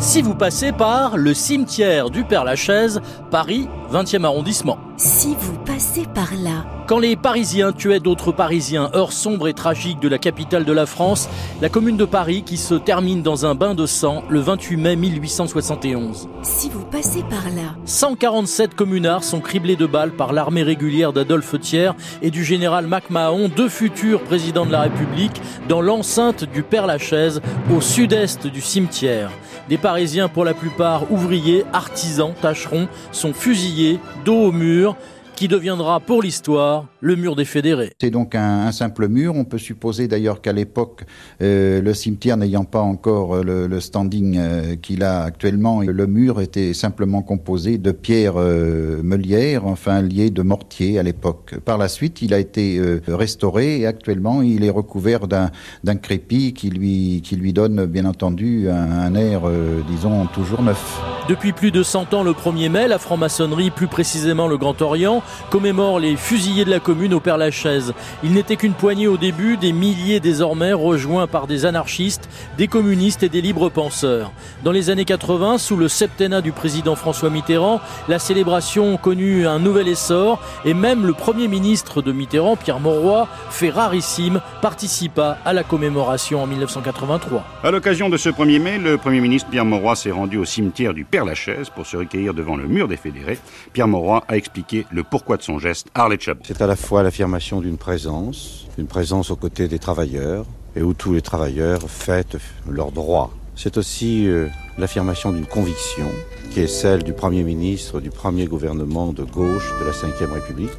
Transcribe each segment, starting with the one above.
si vous passez par le cimetière du Père-Lachaise, Paris, 20e arrondissement. Si vous passez par là. Quand les Parisiens tuaient d'autres Parisiens, heure sombre et tragique de la capitale de la France, la commune de Paris qui se termine dans un bain de sang le 28 mai 1871. Si vous passez par là. 147 communards sont criblés de balles par l'armée régulière d'Adolphe Thiers et du général MacMahon, deux futurs présidents de la République, dans l'enceinte du Père-Lachaise, au sud-est du cimetière. Des Parisiens, pour la plupart ouvriers, artisans, tâcherons, sont fusillés, dos au mur, qui deviendra pour l'histoire le mur des fédérés. C'est donc un, simple mur. On peut supposer d'ailleurs qu'à l'époque, euh, le cimetière n'ayant pas encore euh, le, standing euh, qu'il a actuellement, le mur était simplement composé de pierres meulières, enfin liées de mortier à l'époque. Par la suite, il a été restauré et actuellement, il est recouvert d'un crépi qui lui, qui lui donne bien entendu un, un air, disons, toujours neuf. Depuis plus de 100 ans, le 1er mai, la franc-maçonnerie, plus précisément le Grand Orient, commémore les fusillés de la commune au Père-Lachaise. Il n'était qu'une poignée au début, des milliers désormais rejoints par des anarchistes, des communistes et des libres penseurs. Dans les années 80, sous le septennat du président François Mitterrand, la célébration connut un nouvel essor et même le premier ministre de Mitterrand, Pierre Mauroy, fait rarissime, participa à la commémoration en 1983. À l'occasion de ce 1er mai, le premier ministre Pierre Mauroy s'est rendu au cimetière du Père-Lachaise pour se recueillir devant le mur des fédérés. Pierre Mauroy a expliqué le pourquoi de son geste, Arlette Chabot. C'est à la fois l'affirmation d'une présence, une présence aux côtés des travailleurs, et où tous les travailleurs fêtent leurs droits. C'est aussi euh, l'affirmation d'une conviction, qui est celle du Premier ministre du premier gouvernement de gauche de la Ve République.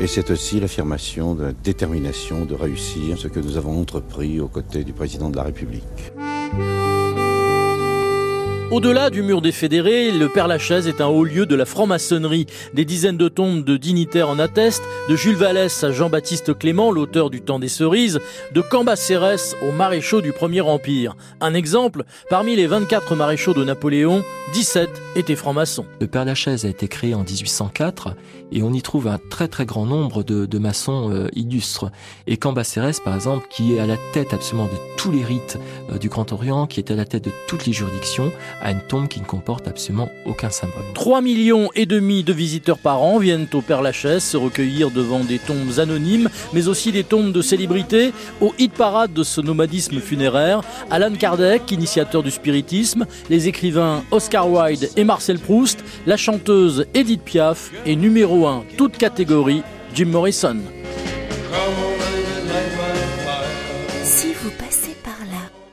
Et c'est aussi l'affirmation de la détermination de réussir ce que nous avons entrepris aux côtés du président de la République. Au-delà du mur des fédérés, le Père-Lachaise est un haut lieu de la franc-maçonnerie. Des dizaines de tombes de dignitaires en attestent, de Jules Vallès à Jean-Baptiste Clément, l'auteur du Temps des Cerises, de Cambacérès aux maréchaux du Premier Empire. Un exemple, parmi les 24 maréchaux de Napoléon, 17 étaient francs-maçons. Le Père-Lachaise a été créé en 1804 et on y trouve un très très grand nombre de, maçons euh, illustres. Et Cambacérès, par exemple, qui est à la tête absolument de tous les rites euh, du Grand Orient, qui est à la tête de toutes les juridictions, à une tombe qui ne comporte absolument aucun symbole. 3 millions et demi de visiteurs par an viennent au Père-Lachaise se recueillir devant des tombes anonymes, mais aussi des tombes de célébrités. Au hit parade de ce nomadisme funéraire, Alan Kardec, initiateur du spiritisme, les écrivains Oscar Wilde et Marcel Proust, la chanteuse Edith Piaf et numéro 1, toute catégorie, Jim Morrison. Si vous passez par là,